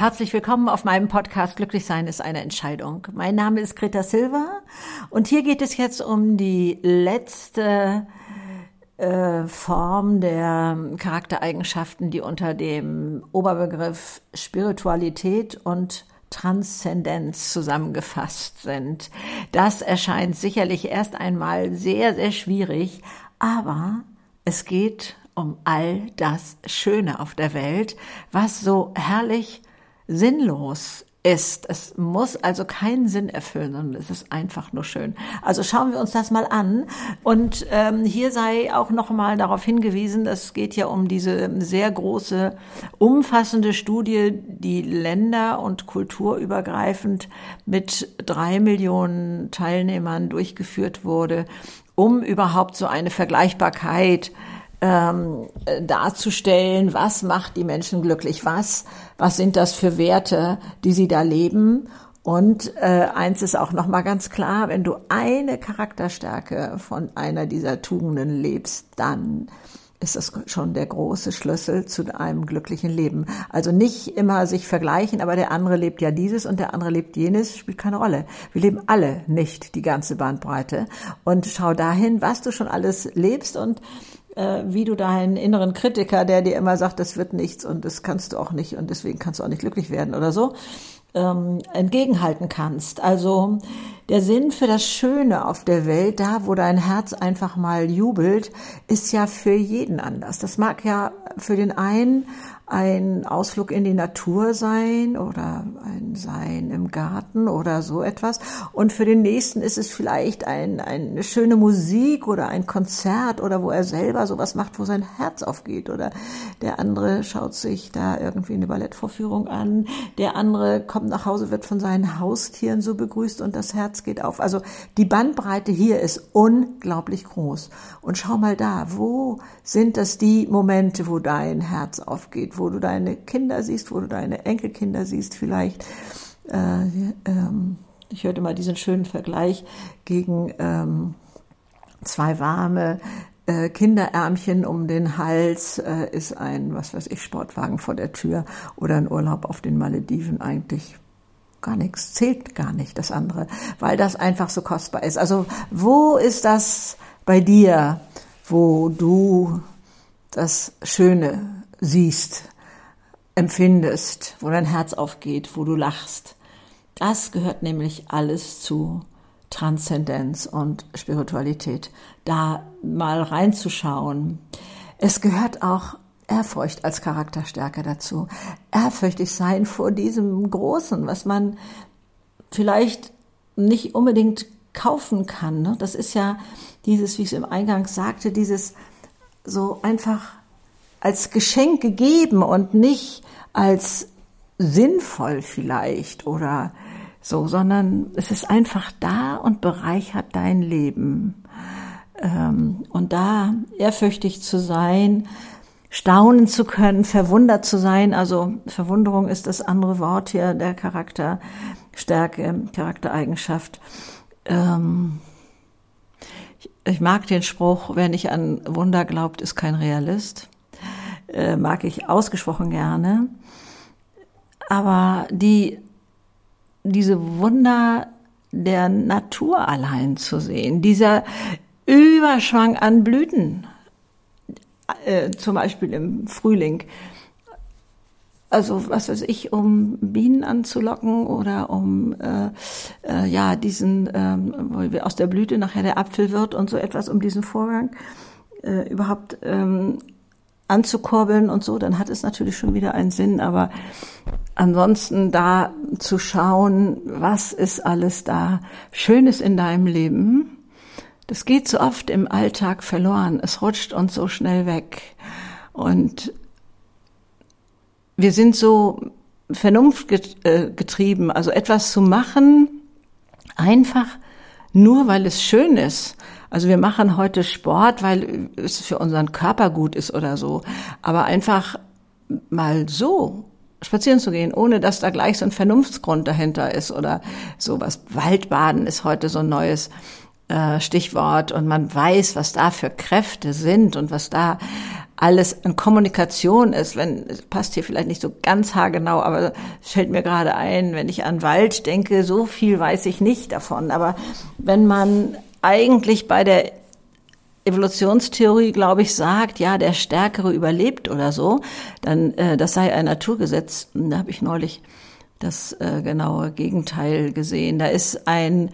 Herzlich willkommen auf meinem Podcast Glücklich sein ist eine Entscheidung. Mein Name ist Greta Silva und hier geht es jetzt um die letzte äh, Form der Charaktereigenschaften, die unter dem Oberbegriff Spiritualität und Transzendenz zusammengefasst sind. Das erscheint sicherlich erst einmal sehr, sehr schwierig, aber es geht um all das Schöne auf der Welt, was so herrlich sinnlos ist. Es muss also keinen Sinn erfüllen, sondern es ist einfach nur schön. Also schauen wir uns das mal an. Und ähm, hier sei auch noch mal darauf hingewiesen, es geht ja um diese sehr große, umfassende Studie, die länder- und kulturübergreifend mit drei Millionen Teilnehmern durchgeführt wurde, um überhaupt so eine Vergleichbarkeit ähm, darzustellen, was macht die Menschen glücklich, was, was sind das für Werte, die sie da leben. Und äh, eins ist auch nochmal ganz klar, wenn du eine Charakterstärke von einer dieser Tugenden lebst, dann ist das schon der große Schlüssel zu einem glücklichen Leben. Also nicht immer sich vergleichen, aber der andere lebt ja dieses und der andere lebt jenes, spielt keine Rolle. Wir leben alle nicht die ganze Bandbreite. Und schau dahin, was du schon alles lebst und äh, wie du deinen inneren Kritiker, der dir immer sagt, das wird nichts und das kannst du auch nicht und deswegen kannst du auch nicht glücklich werden oder so, ähm, entgegenhalten kannst. Also der Sinn für das Schöne auf der Welt, da wo dein Herz einfach mal jubelt, ist ja für jeden anders. Das mag ja für den einen ein Ausflug in die Natur sein oder ein Sein im Garten oder so etwas. Und für den nächsten ist es vielleicht ein, eine schöne Musik oder ein Konzert oder wo er selber sowas macht, wo sein Herz aufgeht. Oder der andere schaut sich da irgendwie eine Ballettvorführung an. Der andere kommt nach Hause, wird von seinen Haustieren so begrüßt und das Herz geht auf. Also die Bandbreite hier ist unglaublich groß. Und schau mal da, wo sind das die Momente, wo dein Herz aufgeht? Wo du deine Kinder siehst, wo du deine Enkelkinder siehst vielleicht. Äh, ähm, ich hörte mal diesen schönen Vergleich gegen ähm, zwei warme äh, Kinderärmchen um den Hals äh, ist ein, was weiß ich, Sportwagen vor der Tür oder ein Urlaub auf den Malediven eigentlich gar nichts, zählt gar nicht das andere, weil das einfach so kostbar ist. Also wo ist das bei dir, wo du das Schöne siehst, empfindest, wo dein Herz aufgeht, wo du lachst. Das gehört nämlich alles zu Transzendenz und Spiritualität. Da mal reinzuschauen. Es gehört auch Ehrfurcht als Charakterstärke dazu. Ehrfürchtig sein vor diesem Großen, was man vielleicht nicht unbedingt kaufen kann. Ne? Das ist ja dieses, wie ich es im Eingang sagte, dieses so einfach als Geschenk gegeben und nicht als sinnvoll vielleicht oder so, sondern es ist einfach da und bereichert dein Leben. Ähm, und da ehrfürchtig zu sein, staunen zu können, verwundert zu sein, also Verwunderung ist das andere Wort hier der Charakterstärke, Charaktereigenschaft. Ähm, ich mag den Spruch, wer nicht an Wunder glaubt, ist kein Realist äh, mag ich ausgesprochen gerne. Aber die, diese Wunder der Natur allein zu sehen, dieser Überschwang an Blüten, äh, zum Beispiel im Frühling, also was weiß ich, um Bienen anzulocken oder um äh, äh, ja diesen, ähm, aus der Blüte nachher der Apfel wird und so etwas, um diesen Vorgang äh, überhaupt ähm, anzukurbeln und so, dann hat es natürlich schon wieder einen Sinn. Aber ansonsten da zu schauen, was ist alles da Schönes in deinem Leben, das geht so oft im Alltag verloren. Es rutscht uns so schnell weg. Und wir sind so vernunftgetrieben, also etwas zu machen, einfach nur weil es schön ist. Also wir machen heute Sport, weil es für unseren Körper gut ist oder so. Aber einfach mal so spazieren zu gehen, ohne dass da gleich so ein Vernunftsgrund dahinter ist oder sowas. Waldbaden ist heute so ein neues äh, Stichwort und man weiß, was da für Kräfte sind und was da alles an Kommunikation ist, wenn, es passt hier vielleicht nicht so ganz haargenau, aber es fällt mir gerade ein, wenn ich an Wald denke, so viel weiß ich nicht davon. Aber wenn man eigentlich bei der Evolutionstheorie, glaube ich, sagt, ja, der Stärkere überlebt oder so, dann äh, das sei ein Naturgesetz. Da habe ich neulich das äh, genaue Gegenteil gesehen. Da ist ein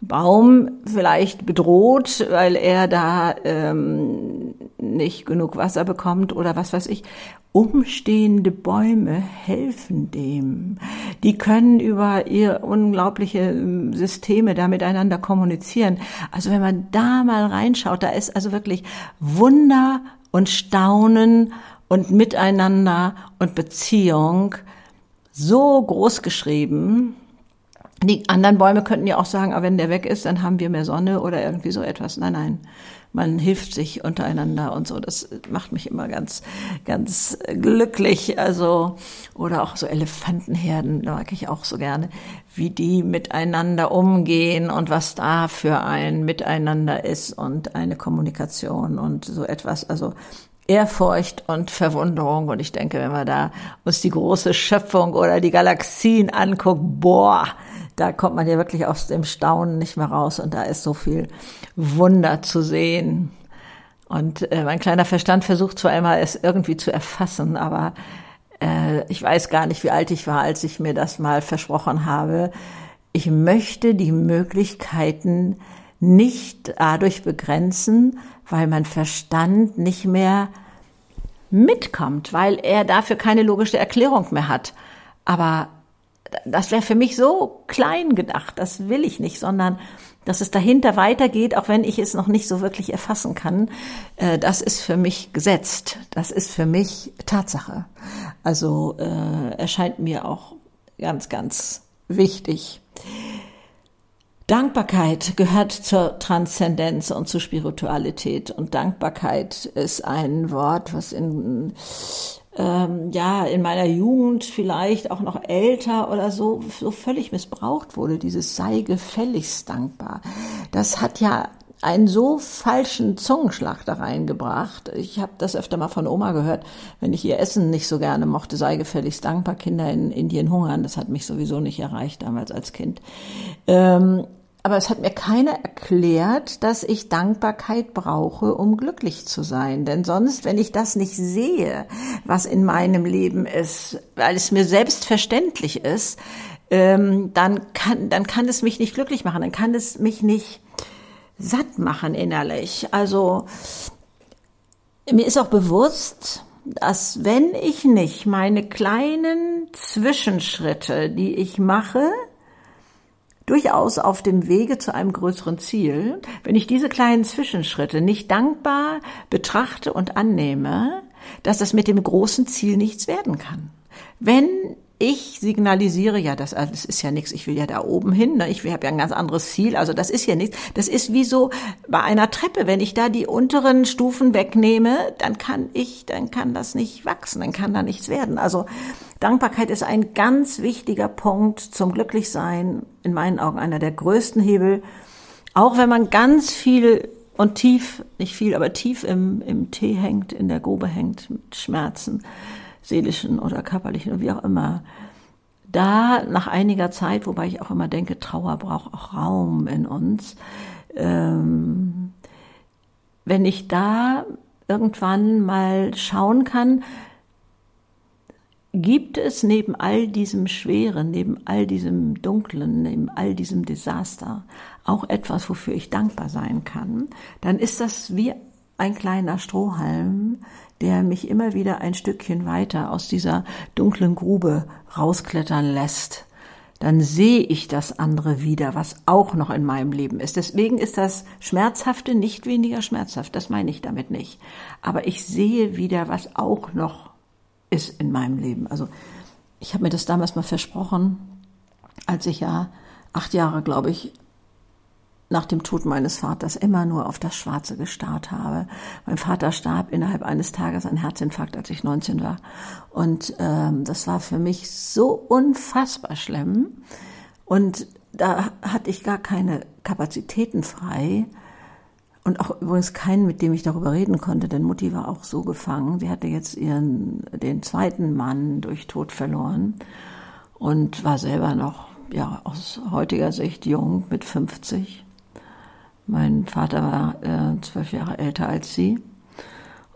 Baum vielleicht bedroht, weil er da ähm, nicht genug Wasser bekommt oder was weiß ich. Umstehende Bäume helfen dem. Die können über ihr unglaubliche ähm, Systeme da miteinander kommunizieren. Also wenn man da mal reinschaut, da ist also wirklich Wunder und Staunen und Miteinander und Beziehung so groß geschrieben, die anderen Bäume könnten ja auch sagen, aber wenn der weg ist, dann haben wir mehr Sonne oder irgendwie so etwas. Nein, nein. Man hilft sich untereinander und so. Das macht mich immer ganz, ganz glücklich. Also, oder auch so Elefantenherden, da mag ich auch so gerne, wie die miteinander umgehen und was da für ein Miteinander ist und eine Kommunikation und so etwas. Also, Ehrfurcht und Verwunderung. Und ich denke, wenn wir da uns die große Schöpfung oder die Galaxien anguckt, boah, da kommt man ja wirklich aus dem Staunen nicht mehr raus und da ist so viel Wunder zu sehen. Und äh, mein kleiner Verstand versucht zwar immer, es irgendwie zu erfassen, aber äh, ich weiß gar nicht, wie alt ich war, als ich mir das mal versprochen habe. Ich möchte die Möglichkeiten nicht dadurch begrenzen, weil mein Verstand nicht mehr mitkommt, weil er dafür keine logische Erklärung mehr hat. Aber das wäre für mich so klein gedacht, das will ich nicht, sondern dass es dahinter weitergeht, auch wenn ich es noch nicht so wirklich erfassen kann, äh, das ist für mich gesetzt, das ist für mich Tatsache. Also äh, erscheint mir auch ganz, ganz wichtig. Dankbarkeit gehört zur Transzendenz und zur Spiritualität. Und Dankbarkeit ist ein Wort, was in ähm, ja in meiner Jugend vielleicht auch noch älter oder so so völlig missbraucht wurde. Dieses sei gefälligst dankbar. Das hat ja einen so falschen Zungenschlag da reingebracht. Ich habe das öfter mal von Oma gehört, wenn ich ihr Essen nicht so gerne mochte, sei gefälligst dankbar, Kinder in Indien hungern. Das hat mich sowieso nicht erreicht damals als Kind. Ähm, aber es hat mir keiner erklärt, dass ich Dankbarkeit brauche, um glücklich zu sein. Denn sonst, wenn ich das nicht sehe, was in meinem Leben ist, weil es mir selbstverständlich ist, ähm, dann kann, dann kann es mich nicht glücklich machen, dann kann es mich nicht satt machen innerlich. Also, mir ist auch bewusst, dass wenn ich nicht meine kleinen Zwischenschritte, die ich mache, durchaus auf dem Wege zu einem größeren Ziel, wenn ich diese kleinen Zwischenschritte nicht dankbar betrachte und annehme, dass das mit dem großen Ziel nichts werden kann. Wenn ich signalisiere, ja, das, das ist ja nichts, ich will ja da oben hin, ne? ich habe ja ein ganz anderes Ziel, also das ist ja nichts. Das ist wie so bei einer Treppe, wenn ich da die unteren Stufen wegnehme, dann kann ich, dann kann das nicht wachsen, dann kann da nichts werden. Also Dankbarkeit ist ein ganz wichtiger Punkt zum Glücklichsein, in meinen Augen einer der größten Hebel. Auch wenn man ganz viel und tief, nicht viel, aber tief im, im Tee hängt, in der Grube hängt, mit Schmerzen seelischen oder körperlichen oder wie auch immer. Da nach einiger Zeit, wobei ich auch immer denke, Trauer braucht auch Raum in uns, ähm, wenn ich da irgendwann mal schauen kann, gibt es neben all diesem Schweren, neben all diesem Dunklen, neben all diesem Desaster auch etwas, wofür ich dankbar sein kann, dann ist das wie ein kleiner Strohhalm, der mich immer wieder ein Stückchen weiter aus dieser dunklen Grube rausklettern lässt, dann sehe ich das andere wieder, was auch noch in meinem Leben ist. Deswegen ist das Schmerzhafte nicht weniger schmerzhaft, das meine ich damit nicht. Aber ich sehe wieder, was auch noch ist in meinem Leben. Also ich habe mir das damals mal versprochen, als ich ja acht Jahre, glaube ich, nach dem Tod meines Vaters immer nur auf das Schwarze gestarrt habe. Mein Vater starb innerhalb eines Tages an Herzinfarkt, als ich 19 war. Und ähm, das war für mich so unfassbar schlimm. Und da hatte ich gar keine Kapazitäten frei. und auch übrigens keinen, mit dem ich darüber reden konnte, denn Mutti war auch so gefangen. Sie hatte jetzt ihren, den zweiten Mann durch Tod verloren und war selber noch, ja, aus heutiger Sicht jung mit 50. Mein Vater war äh, zwölf Jahre älter als sie.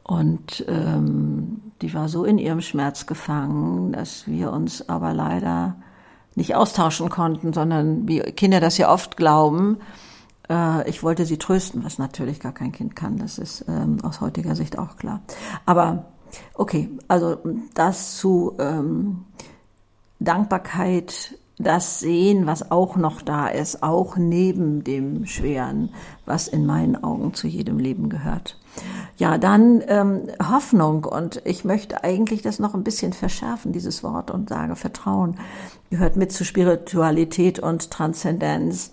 Und ähm, die war so in ihrem Schmerz gefangen, dass wir uns aber leider nicht austauschen konnten, sondern wie Kinder das ja oft glauben, äh, ich wollte sie trösten, was natürlich gar kein Kind kann. Das ist ähm, aus heutiger Sicht auch klar. Aber okay, also das zu ähm, Dankbarkeit, das Sehen, was auch noch da ist, auch neben dem Schweren, was in meinen Augen zu jedem Leben gehört. Ja, dann ähm, Hoffnung und ich möchte eigentlich das noch ein bisschen verschärfen, dieses Wort, und sage, Vertrauen gehört mit zu Spiritualität und Transzendenz.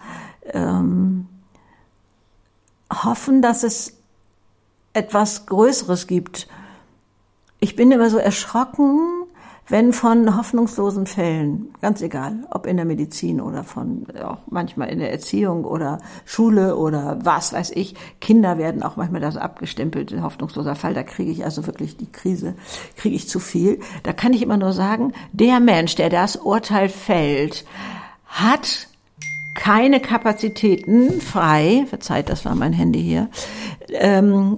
Ähm, hoffen, dass es etwas Größeres gibt. Ich bin immer so erschrocken, wenn von hoffnungslosen Fällen, ganz egal, ob in der Medizin oder von auch manchmal in der Erziehung oder Schule oder was weiß ich, Kinder werden auch manchmal das abgestempelt, hoffnungsloser Fall, da kriege ich also wirklich die Krise, kriege ich zu viel. Da kann ich immer nur sagen, der Mensch, der das Urteil fällt, hat keine Kapazitäten frei, verzeiht, das war mein Handy hier, ähm,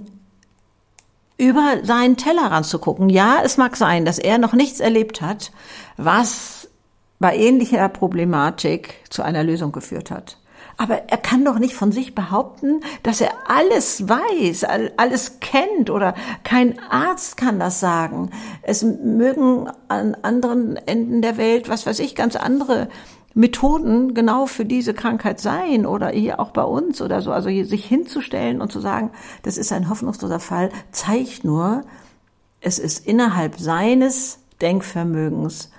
über seinen Tellerrand zu gucken. Ja, es mag sein, dass er noch nichts erlebt hat, was bei ähnlicher Problematik zu einer Lösung geführt hat. Aber er kann doch nicht von sich behaupten, dass er alles weiß, alles kennt oder kein Arzt kann das sagen. Es mögen an anderen Enden der Welt, was weiß ich, ganz andere Methoden genau für diese Krankheit sein oder hier auch bei uns oder so. Also sich hinzustellen und zu sagen, das ist ein hoffnungsloser Fall, zeigt nur, es ist innerhalb seines Denkvermögens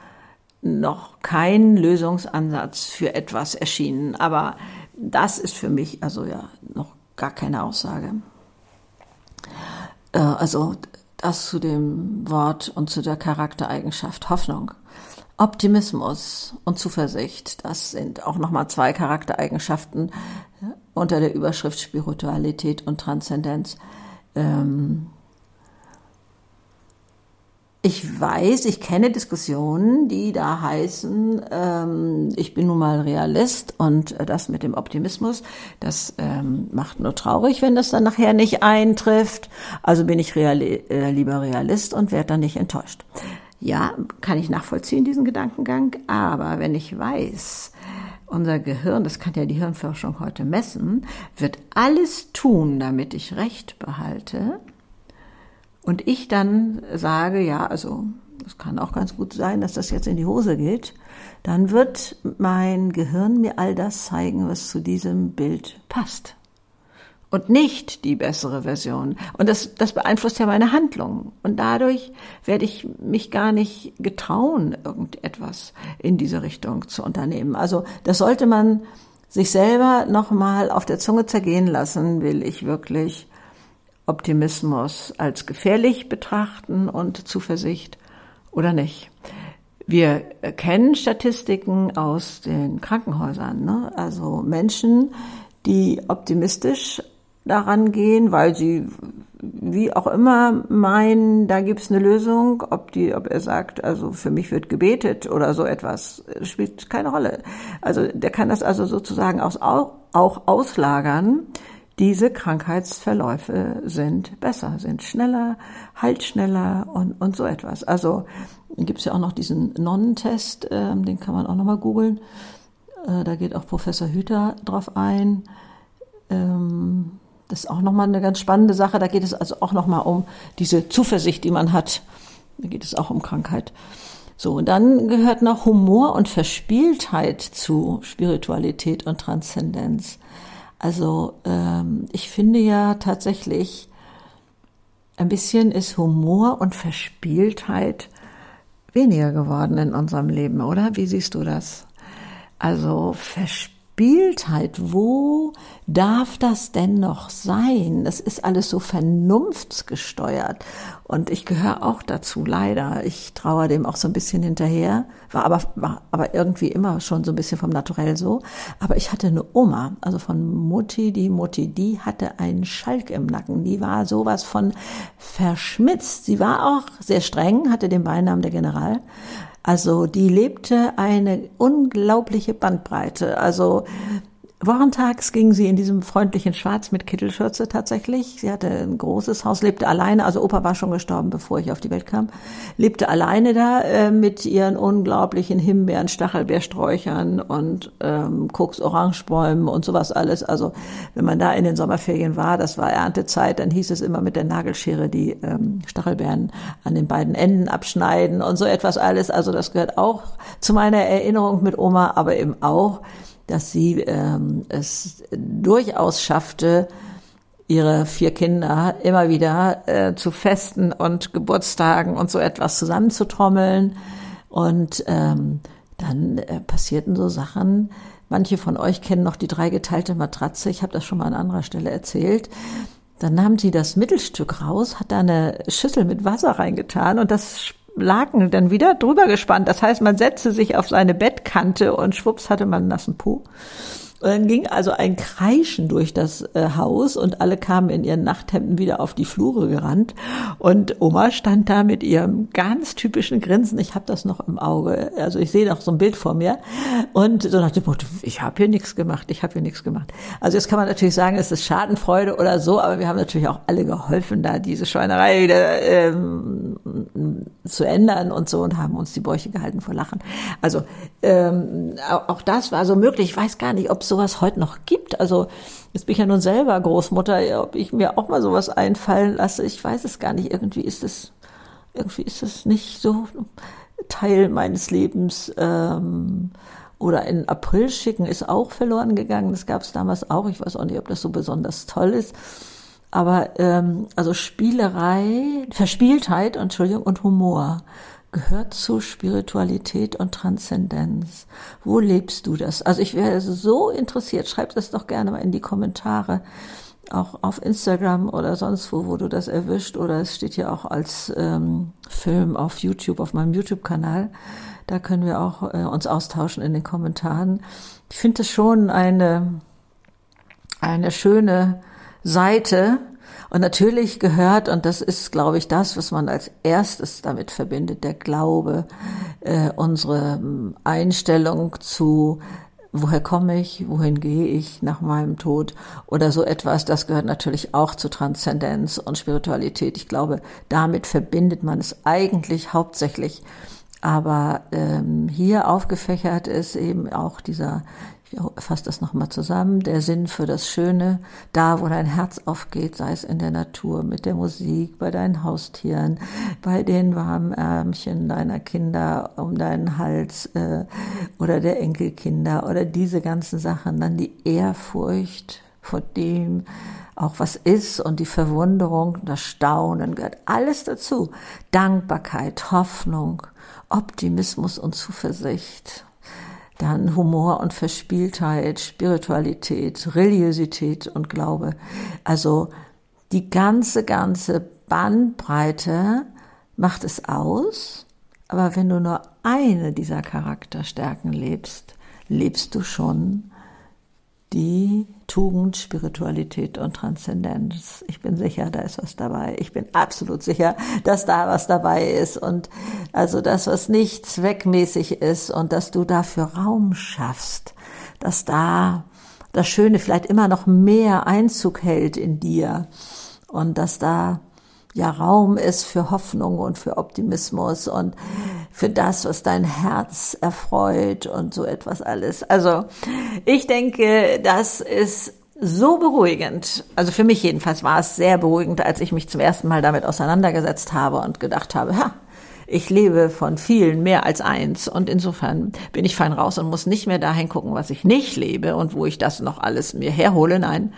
noch kein Lösungsansatz für etwas erschienen. Aber das ist für mich also ja noch gar keine Aussage. Äh, also das zu dem Wort und zu der Charaktereigenschaft Hoffnung. Optimismus und Zuversicht, das sind auch nochmal zwei Charaktereigenschaften unter der Überschrift Spiritualität und Transzendenz. Ähm ich weiß, ich kenne Diskussionen, die da heißen, ähm, ich bin nun mal Realist und das mit dem Optimismus, das ähm, macht nur traurig, wenn das dann nachher nicht eintrifft. Also bin ich Reali äh, lieber Realist und werde dann nicht enttäuscht. Ja, kann ich nachvollziehen, diesen Gedankengang, aber wenn ich weiß, unser Gehirn, das kann ja die Hirnforschung heute messen, wird alles tun, damit ich Recht behalte. Und ich dann sage, ja, also es kann auch ganz gut sein, dass das jetzt in die Hose geht, dann wird mein Gehirn mir all das zeigen, was zu diesem Bild passt und nicht die bessere Version. Und das, das beeinflusst ja meine Handlung. Und dadurch werde ich mich gar nicht getrauen, irgendetwas in diese Richtung zu unternehmen. Also das sollte man sich selber nochmal auf der Zunge zergehen lassen, will ich wirklich Optimismus als gefährlich betrachten und Zuversicht oder nicht. Wir kennen Statistiken aus den Krankenhäusern, ne? also Menschen, die optimistisch daran gehen, weil sie wie auch immer meinen, da gibt's eine Lösung, ob die, ob er sagt, also für mich wird gebetet oder so etwas, spielt keine Rolle. Also der kann das also sozusagen auch, auch auslagern. Diese Krankheitsverläufe sind besser, sind schneller, halt schneller und, und so etwas. Also gibt's ja auch noch diesen Nonnentest, äh, den kann man auch nochmal googeln. Äh, da geht auch Professor Hüter drauf ein. Ähm, das ist auch nochmal eine ganz spannende Sache. Da geht es also auch nochmal um diese Zuversicht, die man hat. Da geht es auch um Krankheit. So, und dann gehört noch Humor und Verspieltheit zu Spiritualität und Transzendenz. Also ähm, ich finde ja tatsächlich, ein bisschen ist Humor und Verspieltheit weniger geworden in unserem Leben, oder? Wie siehst du das? Also Verspieltheit Verspieltheit, wo darf das denn noch sein? Das ist alles so vernunftsgesteuert. Und ich gehöre auch dazu, leider. Ich traue dem auch so ein bisschen hinterher. War aber, war aber irgendwie immer schon so ein bisschen vom Naturell so. Aber ich hatte eine Oma, also von Mutti, die Mutti, die hatte einen Schalk im Nacken. Die war sowas von verschmitzt. Sie war auch sehr streng, hatte den Beinamen der General. Also die lebte eine unglaubliche Bandbreite. Also Wochentags ging sie in diesem freundlichen Schwarz mit Kittelschürze tatsächlich. Sie hatte ein großes Haus, lebte alleine, also Opa war schon gestorben, bevor ich auf die Welt kam, lebte alleine da äh, mit ihren unglaublichen Himbeeren, Stachelbeersträuchern und ähm, Koks-Orangebäumen und sowas alles. Also wenn man da in den Sommerferien war, das war Erntezeit, dann hieß es immer mit der Nagelschere die ähm, Stachelbeeren an den beiden Enden abschneiden und so etwas alles. Also das gehört auch zu meiner Erinnerung mit Oma, aber eben auch dass sie ähm, es durchaus schaffte, ihre vier Kinder immer wieder äh, zu Festen und Geburtstagen und so etwas zusammenzutrommeln. Und ähm, dann äh, passierten so Sachen. Manche von euch kennen noch die dreigeteilte Matratze. Ich habe das schon mal an anderer Stelle erzählt. Dann nahm sie das Mittelstück raus, hat da eine Schüssel mit Wasser reingetan und das Laken dann wieder drüber gespannt. Das heißt, man setzte sich auf seine Bettkante und schwupps hatte man einen nassen Po. Und dann ging also ein Kreischen durch das äh, Haus und alle kamen in ihren Nachthemden wieder auf die Flure gerannt. Und Oma stand da mit ihrem ganz typischen Grinsen. Ich habe das noch im Auge. Also ich sehe noch so ein Bild vor mir. Und so nach dem Motto, ich habe hier nichts gemacht, ich habe hier nichts gemacht. Also jetzt kann man natürlich sagen, es ist Schadenfreude oder so, aber wir haben natürlich auch alle geholfen, da diese Schweinerei wieder ähm, zu ändern und so und haben uns die Bäuche gehalten vor Lachen. Also ähm, auch das war so möglich. Ich weiß gar nicht, ob sowas heute noch gibt. Also jetzt bin ich ja nun selber Großmutter, ob ich mir auch mal sowas einfallen lasse. Ich weiß es gar nicht. Irgendwie ist es, irgendwie ist es nicht so Teil meines Lebens. Ähm, oder in April schicken ist auch verloren gegangen. Das gab es damals auch. Ich weiß auch nicht, ob das so besonders toll ist. Aber ähm, also Spielerei, Verspieltheit, Entschuldigung, und Humor gehört zu Spiritualität und Transzendenz. Wo lebst du das? Also ich wäre so interessiert, schreib das doch gerne mal in die Kommentare, auch auf Instagram oder sonst wo, wo du das erwischt, oder es steht ja auch als ähm, Film auf YouTube, auf meinem YouTube-Kanal. Da können wir auch äh, uns austauschen in den Kommentaren. Ich finde es schon eine, eine schöne Seite, und natürlich gehört, und das ist, glaube ich, das, was man als erstes damit verbindet, der Glaube, äh, unsere ähm, Einstellung zu, woher komme ich, wohin gehe ich nach meinem Tod oder so etwas, das gehört natürlich auch zu Transzendenz und Spiritualität. Ich glaube, damit verbindet man es eigentlich hauptsächlich. Aber ähm, hier aufgefächert ist eben auch dieser ich fasse das nochmal zusammen, der Sinn für das Schöne, da wo dein Herz aufgeht, sei es in der Natur, mit der Musik, bei deinen Haustieren, bei den warmen Ärmchen deiner Kinder um deinen Hals äh, oder der Enkelkinder oder diese ganzen Sachen, dann die Ehrfurcht vor dem, auch was ist und die Verwunderung, das Staunen gehört alles dazu. Dankbarkeit, Hoffnung, Optimismus und Zuversicht dann Humor und Verspieltheit, Spiritualität, Religiosität und Glaube. Also die ganze, ganze Bandbreite macht es aus. Aber wenn du nur eine dieser Charakterstärken lebst, lebst du schon die Tugend, Spiritualität und Transzendenz. Ich bin sicher, da ist was dabei. Ich bin absolut sicher, dass da was dabei ist und also das, was nicht zweckmäßig ist und dass du dafür Raum schaffst, dass da das Schöne vielleicht immer noch mehr Einzug hält in dir und dass da ja Raum ist für Hoffnung und für Optimismus und für das, was dein Herz erfreut und so etwas alles. Also ich denke, das ist so beruhigend. Also für mich jedenfalls war es sehr beruhigend, als ich mich zum ersten Mal damit auseinandergesetzt habe und gedacht habe, ha, ich lebe von vielen mehr als eins und insofern bin ich fein raus und muss nicht mehr dahin gucken, was ich nicht lebe und wo ich das noch alles mir herhole. Nein,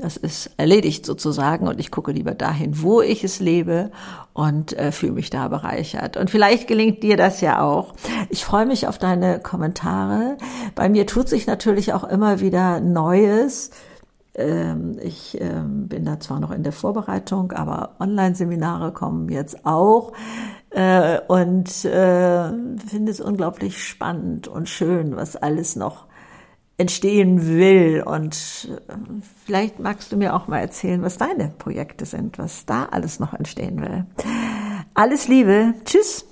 Das ist erledigt sozusagen und ich gucke lieber dahin, wo ich es lebe und äh, fühle mich da bereichert. Und vielleicht gelingt dir das ja auch. Ich freue mich auf deine Kommentare. Bei mir tut sich natürlich auch immer wieder Neues. Ähm, ich ähm, bin da zwar noch in der Vorbereitung, aber Online-Seminare kommen jetzt auch äh, und äh, finde es unglaublich spannend und schön, was alles noch entstehen will. Und äh, vielleicht magst du mir auch mal erzählen, was deine Projekte sind, was da alles noch entstehen will. Alles Liebe. Tschüss.